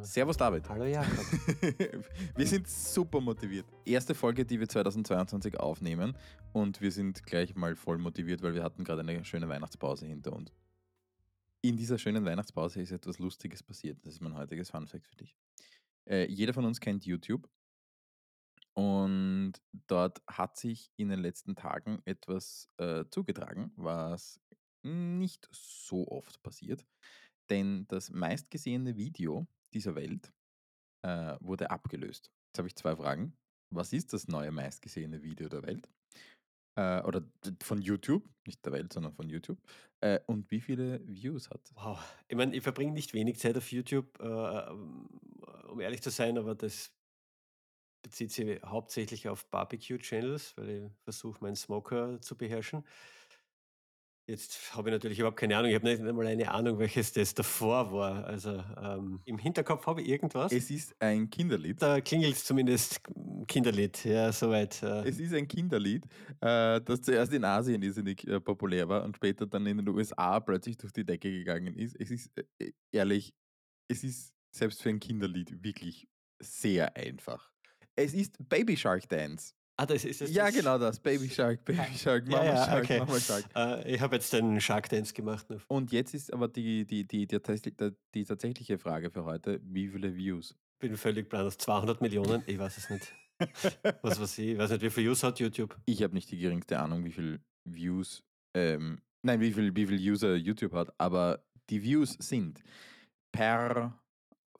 Servus David. Hallo Jakob. wir sind super motiviert. Erste Folge, die wir 2022 aufnehmen und wir sind gleich mal voll motiviert, weil wir hatten gerade eine schöne Weihnachtspause hinter uns. In dieser schönen Weihnachtspause ist etwas Lustiges passiert. Das ist mein heutiges Funfact für dich. Äh, jeder von uns kennt YouTube und dort hat sich in den letzten Tagen etwas äh, zugetragen, was nicht so oft passiert. Denn das meistgesehene Video dieser Welt äh, wurde abgelöst. Jetzt habe ich zwei Fragen. Was ist das neue meistgesehene Video der Welt? Äh, oder von YouTube, nicht der Welt, sondern von YouTube. Äh, und wie viele Views hat Wow. Ich meine, ich verbringe nicht wenig Zeit auf YouTube, äh, um ehrlich zu sein, aber das bezieht sich hauptsächlich auf Barbecue-Channels, weil ich versuche, meinen Smoker zu beherrschen. Jetzt habe ich natürlich überhaupt keine Ahnung. Ich habe nicht einmal eine Ahnung, welches das davor war. Also ähm, im Hinterkopf habe ich irgendwas. Es ist ein Kinderlied. Da klingelt es zumindest Kinderlied, ja, soweit. Äh. Es ist ein Kinderlied, äh, das zuerst in Asien irrsinnig äh, populär war und später dann in den USA plötzlich durch die Decke gegangen ist. Es ist äh, ehrlich, es ist selbst für ein Kinderlied wirklich sehr einfach. Es ist Baby Shark Dance. Ah, das ist es. Ja, genau das. Baby Shark, Baby Shark, Mama ja, ja, Shark, okay. Mama Shark. Uh, ich habe jetzt den Shark Dance gemacht. Und jetzt ist aber die, die, die, die, die, die tatsächliche Frage für heute: Wie viele Views? Bin völlig plan. 200 Millionen, ich weiß es nicht. was weiß ich, ich weiß nicht, wie viele Views hat YouTube? Ich habe nicht die geringste Ahnung, wie viele Views, ähm, nein, wie viel, wie viel User YouTube hat, aber die Views sind per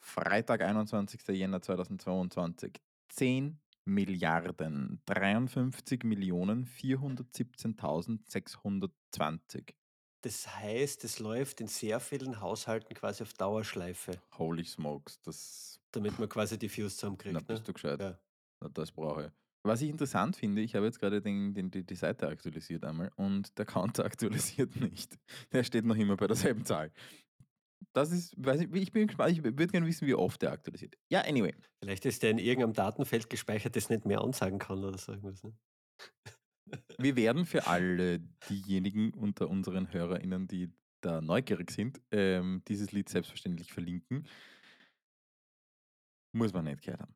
Freitag, 21. Jänner 2022 10 Milliarden 53 Millionen 417.620. Das heißt, es läuft in sehr vielen Haushalten quasi auf Dauerschleife. Holy smokes, das. Damit man quasi die Views zusammenkriegt. Na, ne? bist du gescheit. Ja. Na, das brauche ich. Was ich interessant finde, ich habe jetzt gerade den, den, die, die Seite aktualisiert einmal und der Counter aktualisiert nicht. Der steht noch immer bei derselben Zahl. Das ist, weiß ich, ich bin gespannt, ich würde gerne wissen, wie oft der aktualisiert. Ja, anyway. Vielleicht ist der in irgendeinem Datenfeld gespeichert, das nicht mehr ansagen kann oder so irgendwas. Ne? Wir werden für alle diejenigen unter unseren HörerInnen, die da neugierig sind, ähm, dieses Lied selbstverständlich verlinken. Muss man nicht gehört haben.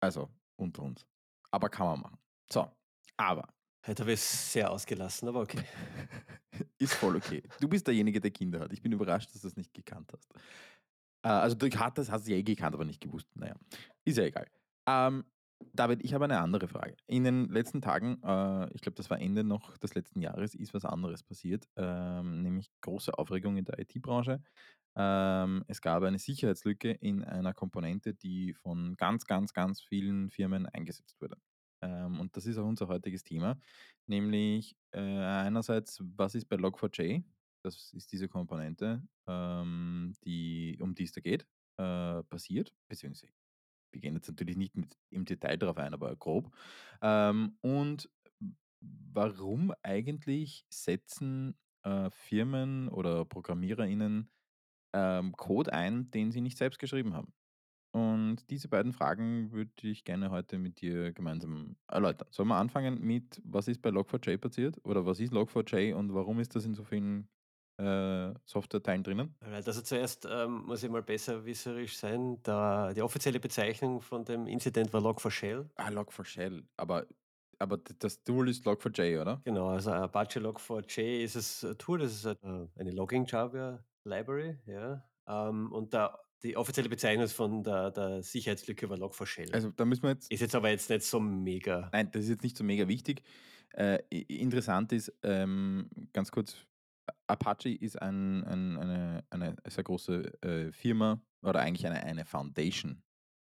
Also, unter uns. Aber kann man machen. So, aber. Heute habe ich es sehr ausgelassen, aber okay. Ist voll okay. Du bist derjenige, der Kinder hat. Ich bin überrascht, dass du es nicht gekannt hast. Äh, also du hast es ja eh gekannt, aber nicht gewusst. Naja, ist ja egal. Ähm, David, ich habe eine andere Frage. In den letzten Tagen, äh, ich glaube, das war Ende noch des letzten Jahres, ist was anderes passiert, ähm, nämlich große Aufregung in der IT-Branche. Ähm, es gab eine Sicherheitslücke in einer Komponente, die von ganz, ganz, ganz vielen Firmen eingesetzt wurde. Ähm, und das ist auch unser heutiges Thema, nämlich äh, einerseits, was ist bei Log4j? Das ist diese Komponente, ähm, die, um die es da geht, äh, passiert, beziehungsweise wir gehen jetzt natürlich nicht mit, im Detail darauf ein, aber grob. Ähm, und warum eigentlich setzen äh, Firmen oder ProgrammiererInnen ähm, Code ein, den sie nicht selbst geschrieben haben? Und diese beiden Fragen würde ich gerne heute mit dir gemeinsam erläutern. Sollen wir anfangen mit, was ist bei Log4j passiert? Oder was ist Log4j und warum ist das in so vielen äh, Software-Teilen drinnen? Also zuerst ähm, muss ich mal besser wisserisch sein. Da, die offizielle Bezeichnung von dem Incident war Log4Shell. Ah, Log4Shell. Aber, aber das Tool ist Log4j, oder? Genau, also Apache Log4j ist das Tool, das ist eine Logging Java Library, ja. Ähm, und da die offizielle Bezeichnung von der, der Sicherheitslücke war Log4Shell. Also da müssen wir jetzt. Ist jetzt aber jetzt nicht so mega. Nein, das ist jetzt nicht so mega wichtig. Äh, interessant ist, ähm, ganz kurz, Apache ist ein, ein, eine, eine sehr große äh, Firma oder eigentlich eine, eine Foundation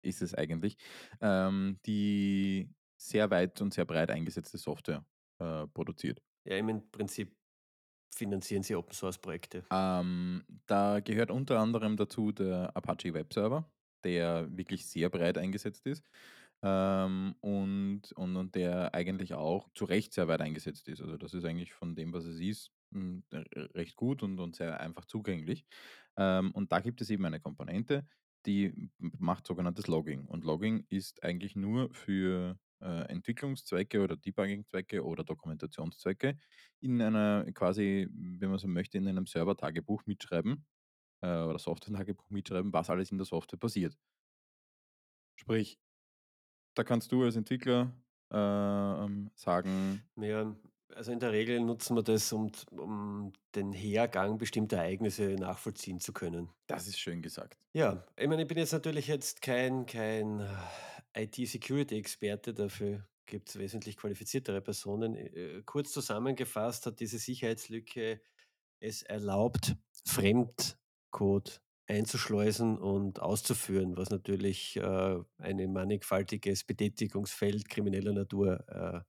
ist es eigentlich, ähm, die sehr weit und sehr breit eingesetzte Software äh, produziert. Ja, im Prinzip finanzieren Sie Open Source Projekte? Ähm, da gehört unter anderem dazu der Apache Web Server, der wirklich sehr breit eingesetzt ist ähm, und, und, und der eigentlich auch zu Recht sehr weit eingesetzt ist. Also das ist eigentlich von dem, was es ist, hm, recht gut und, und sehr einfach zugänglich. Ähm, und da gibt es eben eine Komponente, die macht sogenanntes Logging. Und Logging ist eigentlich nur für äh, Entwicklungszwecke oder Debugging-Zwecke oder Dokumentationszwecke in einer quasi, wenn man so möchte, in einem Server-Tagebuch mitschreiben äh, oder Software-Tagebuch mitschreiben, was alles in der Software passiert. Sprich, da kannst du als Entwickler ähm, sagen, Ja, also in der Regel nutzen wir das, um, um den Hergang bestimmter Ereignisse nachvollziehen zu können. das ist schön gesagt. Ja, ich meine, ich bin jetzt natürlich jetzt kein, kein äh, IT-Security-Experte, dafür gibt es wesentlich qualifiziertere Personen. Äh, Kurz zusammengefasst hat diese Sicherheitslücke es erlaubt, Fremdcode einzuschleusen und auszuführen, was natürlich äh, ein mannigfaltiges Betätigungsfeld krimineller Natur äh,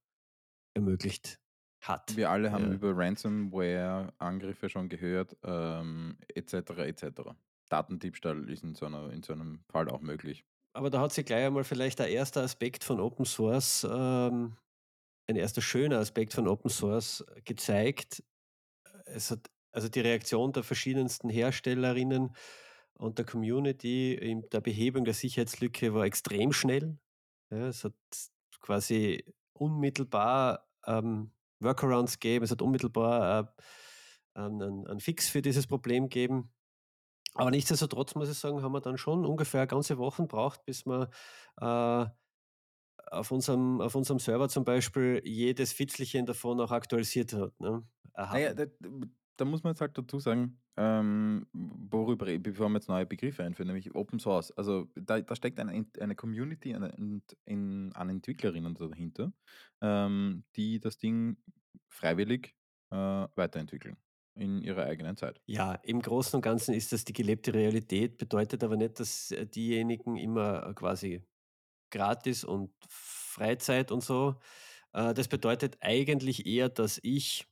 ermöglicht hat. Wir alle haben Ja. über Ransomware-Angriffe schon gehört, ähm, etc. etc. Datendiebstahl ist in so, einer, in so einem Fall auch möglich. Aber da hat sich gleich einmal vielleicht der erste Aspekt von Open Source, ähm, ein erster schöner Aspekt von Open Source gezeigt. Es hat also die Reaktion der verschiedensten Herstellerinnen und der Community in der Behebung der Sicherheitslücke war extrem schnell. Ja, es hat quasi unmittelbar ähm, Workarounds gegeben, es hat unmittelbar äh, einen, einen Fix für dieses Problem gegeben. Aber nichtsdestotrotz muss ich sagen, haben wir dann schon ungefähr ganze Woche braucht, bis wir äh, auf, unserem, auf unserem Server zum Beispiel jedes Fitzelchen davon auch aktualisiert hat. Ne? Naja, da, da muss man jetzt halt dazu sagen, ähm, worüber, bevor wir jetzt neue Begriffe einführen, nämlich Open Source. Also da, da steckt eine, eine Community und in, an Entwicklerinnen dahinter, ähm, die das Ding freiwillig äh, weiterentwickeln in ihrer eigenen Zeit. Ja, im Großen und Ganzen ist das die gelebte Realität, bedeutet aber nicht, dass äh, diejenigen immer äh, quasi gratis und Freizeit und so. Äh, das bedeutet eigentlich eher, dass ich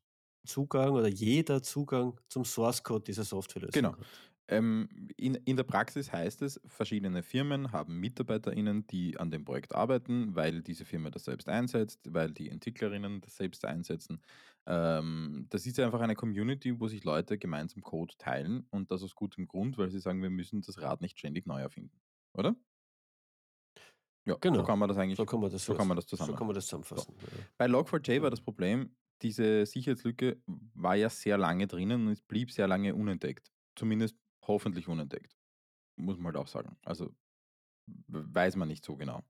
Zugang oder jeder Zugang zum Source Code dieser Softwarelösung Genau. hat. Ähm, in, in der Praxis heißt es, verschiedene Firmen haben MitarbeiterInnen, die an dem Projekt arbeiten, weil diese Firma das selbst einsetzt, weil die EntwicklerInnen das selbst einsetzen. Ähm, das ist einfach eine Community, wo sich Leute gemeinsam Code teilen und das aus gutem Grund, weil sie sagen, wir müssen das Rad nicht ständig neu erfinden. Oder? Ja, so Genau. kann man das eigentlich, So kann man das, so kann man das so zusammen. kann man das zusammenfassen. Ja. Bei Log4j war das Problem, diese Sicherheitslücke war ja sehr lange drinnen und es blieb sehr lange unentdeckt. Zumindest hoffentlich unentdeckt. Muss man halt auch sagen. Also weiß man nicht so genau,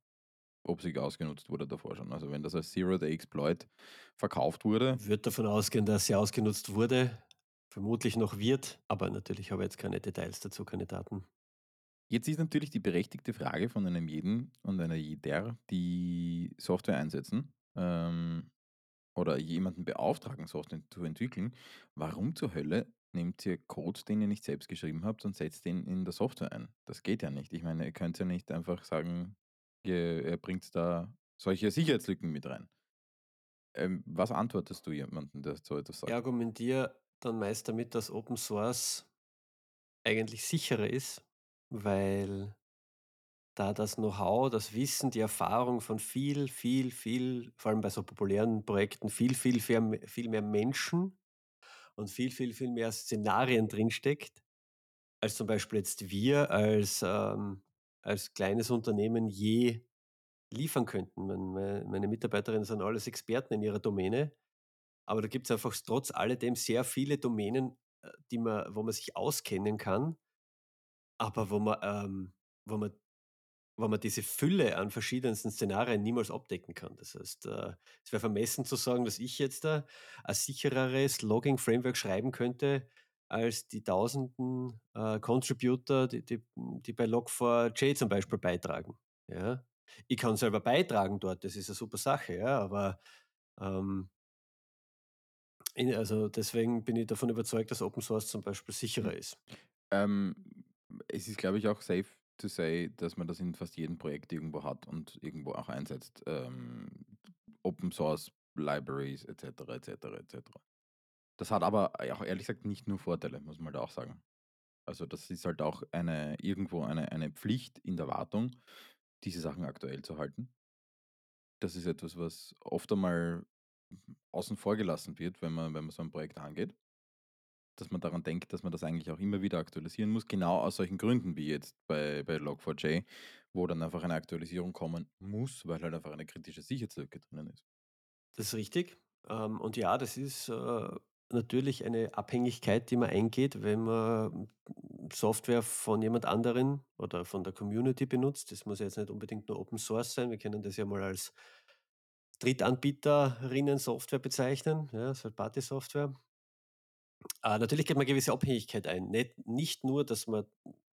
ob sie ausgenutzt wurde davor schon. Also wenn das als Zero-Day-Exploit verkauft wurde, Wird davon ausgehen, dass sie ausgenutzt wurde, vermutlich noch wird, aber natürlich habe ich jetzt keine Details dazu, keine Daten. Jetzt ist natürlich die berechtigte Frage von einem jeden und einer jeder, die Software einsetzen ähm, oder jemanden beauftragen, Software zu entwickeln, warum zur Hölle nehmt ihr Code, den ihr nicht selbst geschrieben habt und setzt den in der Software ein? Das geht ja nicht. Ich meine, ihr könnt ja nicht einfach sagen, ihr, ihr bringt da solche Sicherheitslücken mit rein. Ähm, was antwortest du jemandem, der so etwas sagt? Ich argumentiere dann meist damit, dass Open Source eigentlich sicherer ist, weil da das Know-how, das Wissen, die Erfahrung von viel, viel, viel, vor allem bei so populären Projekten, viel, viel, viel, viel mehr Menschen und viel, viel, viel mehr Szenarien drinsteckt, als zum Beispiel jetzt wir als, ähm, als kleines Unternehmen je liefern könnten. Mein, meine, meine Mitarbeiterinnen sind alles Experten in ihrer Domäne, aber da gibt es einfach trotz alledem sehr viele Domänen, äh, die man, wo man sich auskennen kann, aber wo man, ähm, wo man wo man diese Fülle an verschiedensten Szenarien niemals abdecken kann. Das heißt, äh, es wäre vermessen zu sagen, dass ich jetzt da ein sichereres Logging-Framework schreiben könnte, als die tausenden äh, Contributor, die, die, die bei Log4j zum Beispiel beitragen. Ja? Ich kann selber beitragen dort, das ist eine super Sache, ja, aber ähm, in, also deswegen bin ich davon überzeugt, dass Open Source zum Beispiel sicherer ist. Ähm, es ist, glaube ich, auch safe to say, dass man das in fast jedem Projekt irgendwo hat und irgendwo auch einsetzt. Ähm, Open Source Libraries etc. etc. etc. Das hat aber auch ehrlich gesagt nicht nur Vorteile, muss man da auch sagen. Also das ist halt auch eine irgendwo eine, eine Pflicht in der Wartung, diese Sachen aktuell zu halten. Das ist etwas, was oft einmal außen vor gelassen wird, wenn man, wenn man so ein Projekt angeht dass man daran denkt, dass man das eigentlich auch immer wieder aktualisieren muss, genau aus solchen Gründen wie jetzt bei, bei Log4j, wo dann einfach eine Aktualisierung kommen muss, weil halt einfach eine kritische Sicherheitslücke drinnen ist. Das ist richtig. Ähm, und ja, das ist äh, natürlich eine Abhängigkeit, die man eingeht, wenn man Software von jemand anderen oder von der Community benutzt. Das muss ja jetzt nicht unbedingt nur Open Source sein. Wir können das ja mal als Drittanbieterinnen-Software bezeichnen, ja, Third-Party-Software. Äh, natürlich geht man gewisse Abhängigkeit ein. Nicht, nicht nur, dass man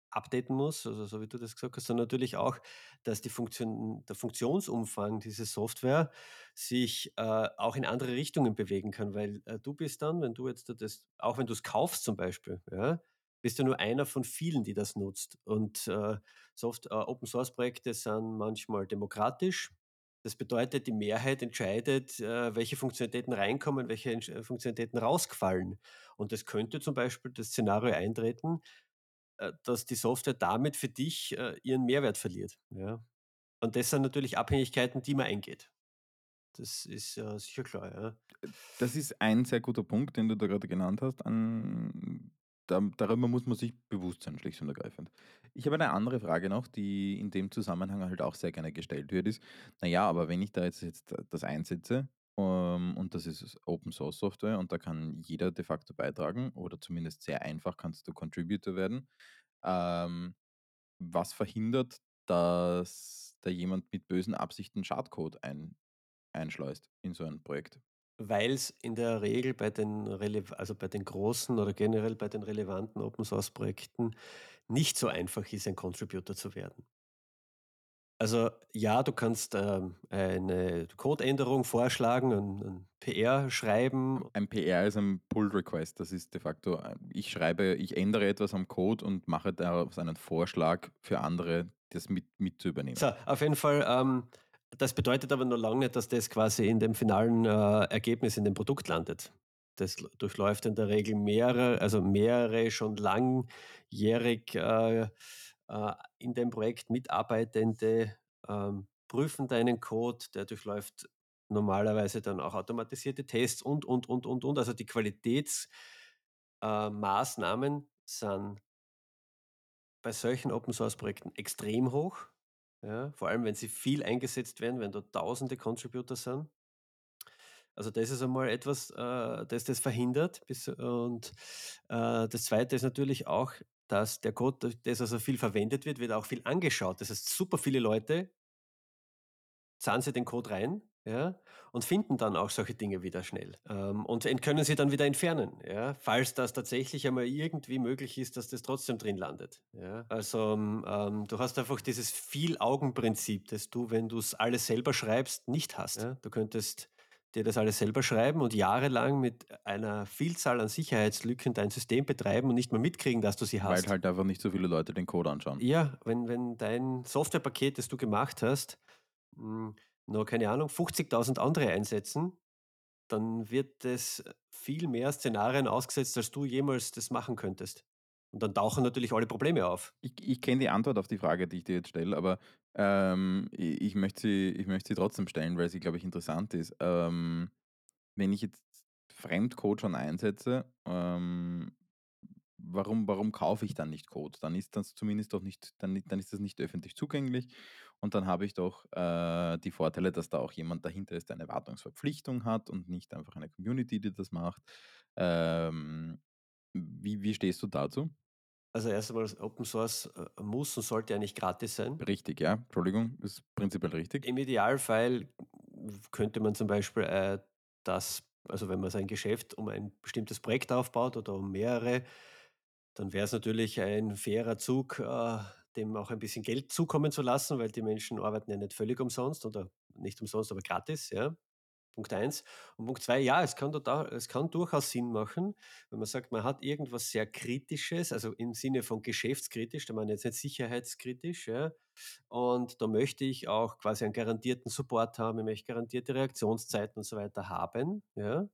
updaten muss, also so wie du das gesagt hast, sondern natürlich auch, dass die Funktion, der Funktionsumfang dieser Software sich äh, auch in andere Richtungen bewegen kann, weil äh, du bist dann, wenn du jetzt das, auch wenn du es kaufst zum Beispiel, ja, bist du nur einer von vielen, die das nutzt. Und äh, Soft, äh, Open Source Projekte sind manchmal demokratisch. Das bedeutet, die Mehrheit entscheidet, äh, welche Funktionalitäten reinkommen, welche äh, Funktionalitäten rausgefallen. Und es könnte zum Beispiel das Szenario eintreten, äh, dass die Software damit für dich ihren Mehrwert verliert. Und das sind natürlich Abhängigkeiten, die man eingeht. Das ist äh, sicher klar. Ja. Das ist ein sehr guter Punkt, den du da gerade genannt hast. An, darüber muss man sich bewusst sein, schlicht und ergreifend. Ich habe eine andere Frage noch, die in dem Zusammenhang halt auch sehr gerne gestellt wird, ist, naja, aber wenn ich da jetzt, jetzt das einsetze ähm, und das ist Open Source Software und da kann jeder de facto beitragen oder zumindest sehr einfach kannst du Contributor werden, ähm, was verhindert, dass da jemand mit bösen Absichten Schadcode ein, einschleust in so ein Projekt? Weil es in der Regel bei den, rele also bei den großen oder generell bei den relevanten Open Source Projekten nicht so einfach ist, ein Contributor zu werden. Also ja, du kannst ähm, eine Codeänderung vorschlagen, ein, ein PR schreiben. Ein PR ist ein Pull Request. Das ist de facto, äh, ich schreibe, ich ändere etwas am Code und mache daraus einen Vorschlag für andere, das mit, mit zu übernehmen. So, auf jeden Fall, ähm, das bedeutet aber nur lange nicht, dass das quasi in dem finalen äh, Ergebnis in dem Produkt landet. Das durchläuft in der Regel mehrere, also mehrere schon langjährig äh, äh, in dem Projekt mitarbeitende ähm, prüfen deinen Code, der durchläuft normalerweise dann auch automatisierte Tests und, und, und, und, und. Also die Qualitätsmaßnahmen äh, sind bei solchen Open Source Projekten extrem hoch. Ja, vor allem, wenn sie viel eingesetzt werden, wenn da tausende Contributor sind. Also das ist einmal etwas, äh, das das verhindert. Bis, und äh, das Zweite ist natürlich auch, dass der Code, das also viel verwendet wird, wird auch viel angeschaut. Das heißt, super viele Leute zahlen sie den Code rein ja, und finden dann auch solche Dinge wieder schnell ähm, und können sie dann wieder entfernen, ja, falls das tatsächlich einmal irgendwie möglich ist, dass das trotzdem drin landet. Ja. Also ähm, du hast einfach dieses Viel-Augen-Prinzip, das du, wenn du es alles selber schreibst, nicht hast. Ja. Du könntest dir das alles selber schreiben und jahrelang mit einer Vielzahl an Sicherheitslücken dein System betreiben und nicht mal mitkriegen, dass du sie Weil hast. halt einfach nicht so viele Leute den Code anschauen. Ja, wenn, wenn dein Softwarepaket, das du gemacht hast, mh, nur keine Ahnung, 50.000 andere einsetzen, dann wird es viel mehr Szenarien ausgesetzt, als du jemals das machen könntest. Und dann tauchen natürlich alle Probleme auf. Ich, ich kenne die Antwort auf die Frage, die ich dir jetzt stelle, aber ähm, ich, ich, möchte sie, ich möchte sie trotzdem stellen, weil sie, glaube ich, interessant ist. Ähm, wenn ich jetzt Fremdcode schon einsetze, ähm, warum, warum kaufe ich dann nicht Code? Dann ist das zumindest doch nicht, dann, dann ist das nicht öffentlich zugänglich und dann habe ich doch äh, die Vorteile, dass da auch jemand dahinter ist, der eine Wartungsverpflichtung hat und nicht einfach eine Community, die das macht. Ähm, wie, wie stehst du dazu? Also erst einmal, Open Source äh, muss und sollte eigentlich gratis sein. Richtig, ja. Entschuldigung, ist prinzipiell richtig. Im Idealfall könnte man zum Beispiel äh, das, also wenn man sein Geschäft um ein bestimmtes Projekt aufbaut oder um mehrere, dann wäre es natürlich ein fairer Zug, äh, dem auch ein bisschen Geld zukommen zu lassen, weil die Menschen arbeiten ja nicht völlig umsonst oder nicht umsonst, aber gratis, ja. Punkt eins. Und Punkt zwei, ja, es kann, total, es kann durchaus Sinn machen, wenn man sagt, man hat irgendwas sehr Kritisches, also im Sinne von geschäftskritisch, da meine ich jetzt nicht sicherheitskritisch, ja, und da möchte ich auch quasi einen garantierten Support haben, ich möchte garantierte Reaktionszeiten und so weiter haben, ja,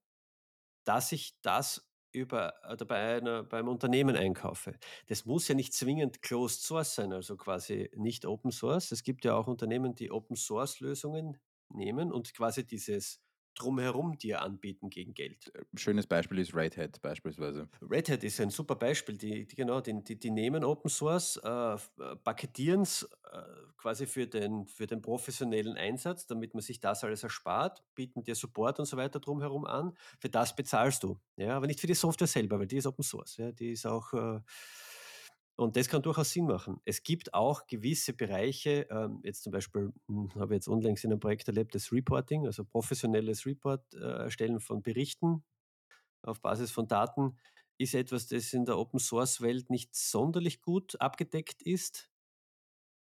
dass ich das über, oder bei einer, beim Unternehmen einkaufe. Das muss ja nicht zwingend Closed Source sein, also quasi nicht Open Source. Es gibt ja auch Unternehmen, die Open Source Lösungen nehmen und quasi dieses Drumherum dir anbieten gegen Geld. Schönes Beispiel ist Red Hat beispielsweise. Red Hat ist ein super Beispiel. Die, die genau, die, die, die nehmen Open Source, äh, paketieren es äh, quasi für den, für den professionellen Einsatz, damit man sich das alles erspart, bieten dir Support und so weiter drumherum an. Für das bezahlst du. Ja, aber nicht für die Software selber, weil die ist Open Source. Ja, die ist auch. Äh, und das kann durchaus Sinn machen. Es gibt auch gewisse Bereiche, ähm, jetzt zum Beispiel hm, habe ich jetzt unlängst in einem Projekt erlebt, das Reporting, also professionelles Report äh, erstellen von Berichten auf Basis von Daten, ist etwas, das in der Open Source Welt nicht sonderlich gut abgedeckt ist.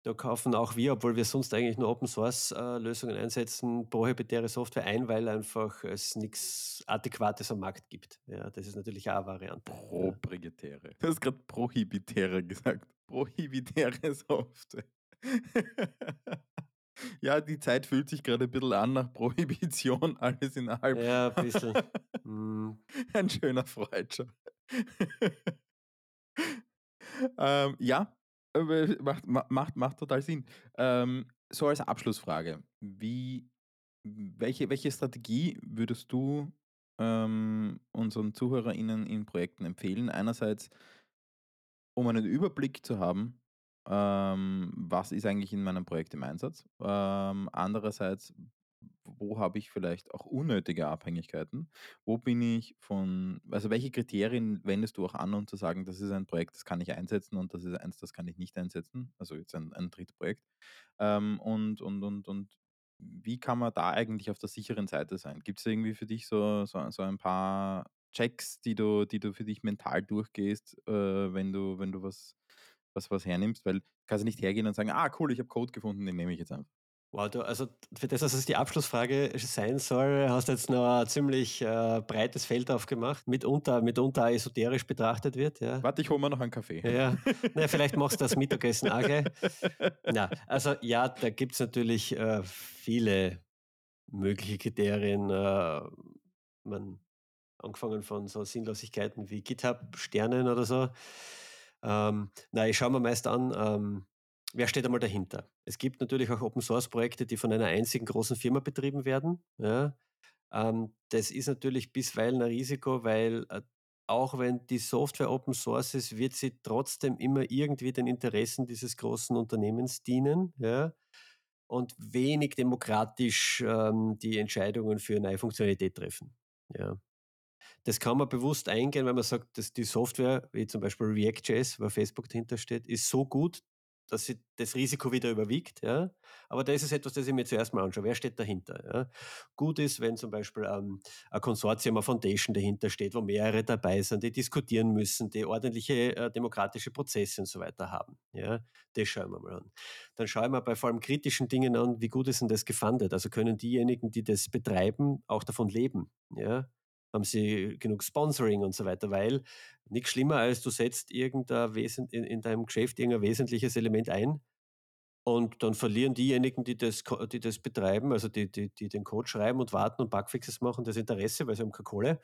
Da kaufen auch wir, obwohl wir sonst eigentlich nur Open Source äh, Lösungen einsetzen, proprietäre Software ein, weil einfach es nichts Adäquates am Markt gibt. Ja, das ist natürlich auch eine Variante. Proprietäre. Du hast gerade prohibitäre gesagt. Prohibitäre Software. ja, die Zeit fühlt sich gerade ein bisschen an nach Prohibition, alles in allem. Ja, ein bisschen. mm. Ein schöner Freudscher. ähm, ja, macht, macht, macht total Sinn. Ähm, so als Abschlussfrage, wie, welche, welche Strategie würdest du ähm, unseren ZuhörerInnen in Projekten empfehlen? Einerseits, um einen Überblick zu haben, ähm, was ist eigentlich in meinem Projekt im Einsatz? Ähm, andererseits, wo habe ich vielleicht auch unnötige Abhängigkeiten? Wo bin ich von, also welche Kriterien wendest du auch an, um zu sagen, das ist ein Projekt, das kann ich einsetzen und das ist eins, das kann ich nicht einsetzen? Also jetzt ein, ein Drittprojekt. Ähm, und, und, und, und wie kann man da eigentlich auf der sicheren Seite sein? Gibt es irgendwie für dich so, so, so ein paar Checks, die du, die du für dich mental durchgehst, äh, wenn du, wenn du was, was, was hernimmst? Weil du kannst nicht hergehen und sagen, ah cool, ich habe Code gefunden, den nehme ich jetzt einfach. Wow, du, also für das, dass es die Abschlussfrage sein soll, hast du jetzt noch ein ziemlich äh, breites Feld aufgemacht, mitunter, mitunter esoterisch betrachtet wird. Ja. Warte, ich hole mir noch einen Kaffee. Ja, naja, vielleicht machst du das Mittagessen auch gleich. Na, also ja, da gibt es natürlich äh, viele mögliche Kriterien. Äh, man, angefangen von so Sinnlosigkeiten wie GitHub-Sternen oder so. Ähm, na, ich schaue mir meist an, ähm, wer steht einmal dahinter? Es gibt natürlich auch Open-Source-Projekte, die von einer einzigen großen Firma betrieben werden. Ja. Ähm, das ist natürlich bisweilen ein Risiko, weil äh, auch wenn die Software Open Source ist, wird sie trotzdem immer irgendwie den Interessen dieses großen Unternehmens dienen. Ja und wenig demokratisch ähm, die Entscheidungen für eine neue Funktionalität treffen. Ja. Das kann man bewusst eingehen, wenn man sagt, dass die Software, wie zum Beispiel React.js, wo Facebook dahinter steht, ist so gut, dass das Risiko wieder überwiegt. Ja? Aber da ist es etwas, das ich mir zuerst mal anschaue. Wer steht dahinter? Ja? Gut ist, wenn zum Beispiel ähm, ein Konsortium, eine Foundation dahinter steht, wo mehrere dabei sind, die diskutieren müssen, die ordentliche äh, demokratische Prozesse und so weiter haben. Ja? Das schauen wir mal an. Dann schauen wir bei vor allem kritischen Dingen an, wie gut ist denn das gefundet? Also können diejenigen, die das betreiben, auch davon leben? Ja? Haben sie genug Sponsoring und so weiter, weil nichts schlimmer als du setzt irgendein in, in deinem Geschäft irgendein wesentliches Element ein und dann verlieren diejenigen, die das, die das betreiben, also die, die, die den Code schreiben und warten und Bugfixes machen, das Interesse, weil sie haben keine Kohle.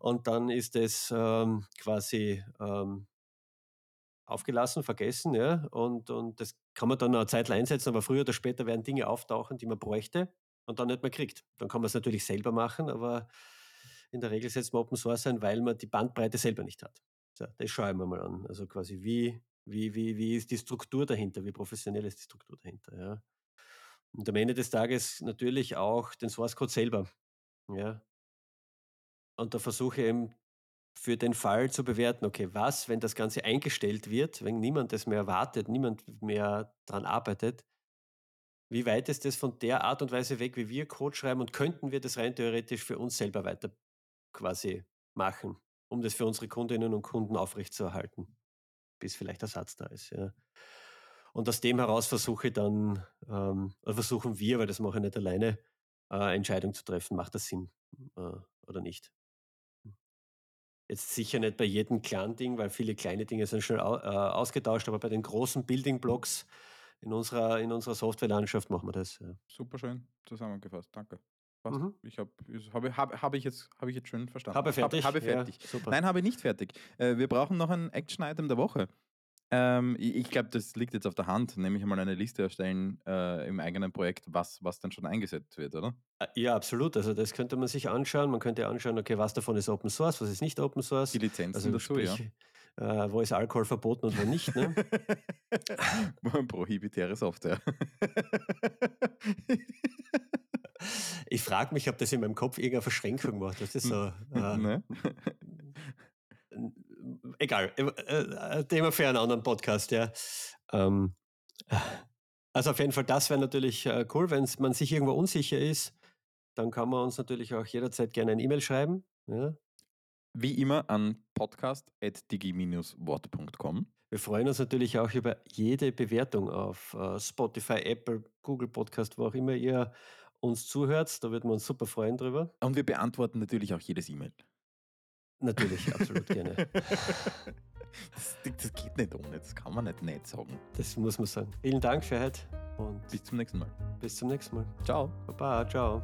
Und dann ist das ähm, quasi ähm, aufgelassen, vergessen, ja. Und, und das kann man dann eine Zeit einsetzen, aber früher oder später werden Dinge auftauchen, die man bräuchte und dann nicht mehr kriegt. Dann kann man es natürlich selber machen, aber in der Regel setzt man Open Source ein, weil man die Bandbreite selber nicht hat. So, das schauen wir mal an. Also quasi, wie, wie, wie, wie ist die Struktur dahinter? Wie professionell ist die Struktur dahinter? Ja? Und am Ende des Tages natürlich auch den Source Code selber. Ja? Und da versuche ich eben für den Fall zu bewerten, okay, was, wenn das Ganze eingestellt wird, wenn niemand das mehr erwartet, niemand mehr daran arbeitet, wie weit ist das von der Art und Weise weg, wie wir Code schreiben und könnten wir das rein theoretisch für uns selber weiter quasi machen, um das für unsere Kundinnen und Kunden aufrechtzuerhalten, bis vielleicht Ersatz da ist. Ja. Und aus dem heraus versuche ich dann, ähm, versuchen wir, weil das mache ich nicht alleine, äh, Entscheidung zu treffen, macht das Sinn äh, oder nicht. Jetzt sicher nicht bei jedem kleinen Ding, weil viele kleine Dinge sind au, äh, ausgetauscht, aber bei den großen Building Blocks in unserer, in unserer Softwarelandschaft machen wir das. Ja. Super zusammengefasst, danke. Mhm. Ich habe habe hab, hab ich, jetzt, hab ich jetzt schön verstanden. Habe fertig. Habe, habe fertig. Ja, Nein, habe ich nicht fertig. Äh, wir brauchen noch ein Action-Item der Woche. Ähm, ich, ich glaube, das liegt jetzt auf der Hand, nämlich einmal eine Liste erstellen äh, im eigenen Projekt, was, was dann schon eingesetzt wird, oder? Äh, ja, absolut. Also das könnte man sich anschauen. Man könnte anschauen, okay, was davon ist Open Source, was ist nicht Open Source. Die Lizenzen also, dazu, sprich, ja. äh, wo ist Alkohol verboten und wo nicht. Ne? Prohibitäre Software. ich frage mich, ob das in meinem Kopf irgendeine Verschränkung macht. Das ist so. Äh, ne? Egal, äh, äh, Thema für einen anderen Podcast, ja. Ähm, also auf jeden Fall, das wäre natürlich äh, cool, wenn man sich irgendwo unsicher ist, dann kann man uns natürlich auch jederzeit gerne ein E-Mail schreiben. Ja. Wie immer an podcast.digi-wort.com. Wir freuen uns natürlich auch über jede Bewertung auf uh, Spotify, Apple, Google Podcast, wo auch immer ihr uns zuhört. Da würden wir uns super freuen drüber. Und wir beantworten natürlich auch jedes E-Mail. Natürlich, absolut gerne. Das, das, geht nicht ohne, das kann man nicht nicht sagen. Das muss man sagen. Vielen Dank für heute und bis zum nächsten Mal. Bis zum nächsten Mal. Ciao. Baba, ciao.